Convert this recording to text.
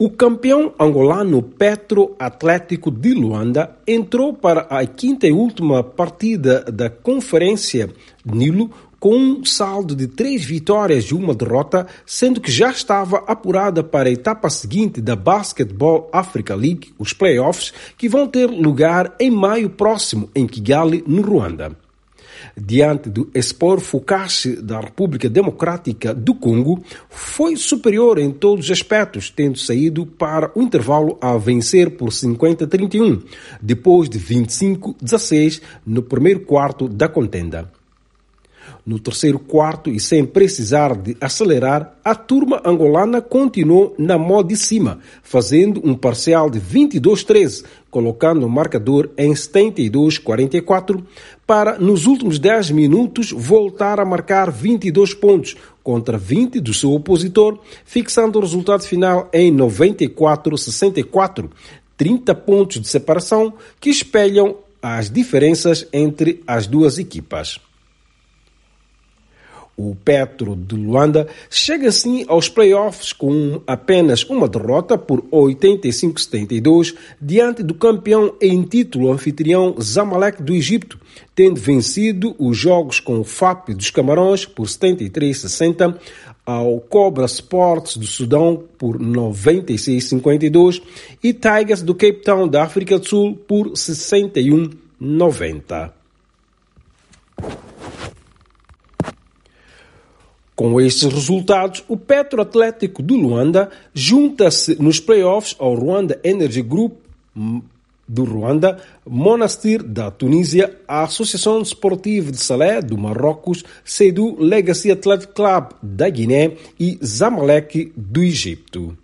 O campeão angolano Petro Atlético de Luanda entrou para a quinta e última partida da Conferência Nilo com um saldo de três vitórias e uma derrota, sendo que já estava apurada para a etapa seguinte da Basketball Africa League, os playoffs, que vão ter lugar em maio próximo em Kigali, no Ruanda diante do Expor Fukashi da República Democrática do Congo, foi superior em todos os aspectos, tendo saído para o intervalo a vencer por 50-31, depois de 25-16 no primeiro quarto da contenda. No terceiro quarto e sem precisar de acelerar, a turma angolana continuou na mão de cima, fazendo um parcial de 22-13, colocando o marcador em 72-44, para nos últimos 10 minutos voltar a marcar 22 pontos contra 20 do seu opositor, fixando o resultado final em 94-64, 30 pontos de separação que espelham as diferenças entre as duas equipas. O Petro de Luanda chega assim aos playoffs com apenas uma derrota por 85-72 diante do campeão em título anfitrião Zamalek do Egito, tendo vencido os jogos com o FAP dos Camarões por 73-60, ao Cobra Sports do Sudão por 96-52 e Tigers do Cape Town da África do Sul por 61-90. Com estes resultados, o Petro Atlético do Luanda junta-se nos playoffs ao Rwanda Energy Group do Ruanda, Monastir da Tunísia, a Associação Esportiva de Salé do Marrocos, Seydou Legacy Athletic Club da Guiné e Zamalek do Egito.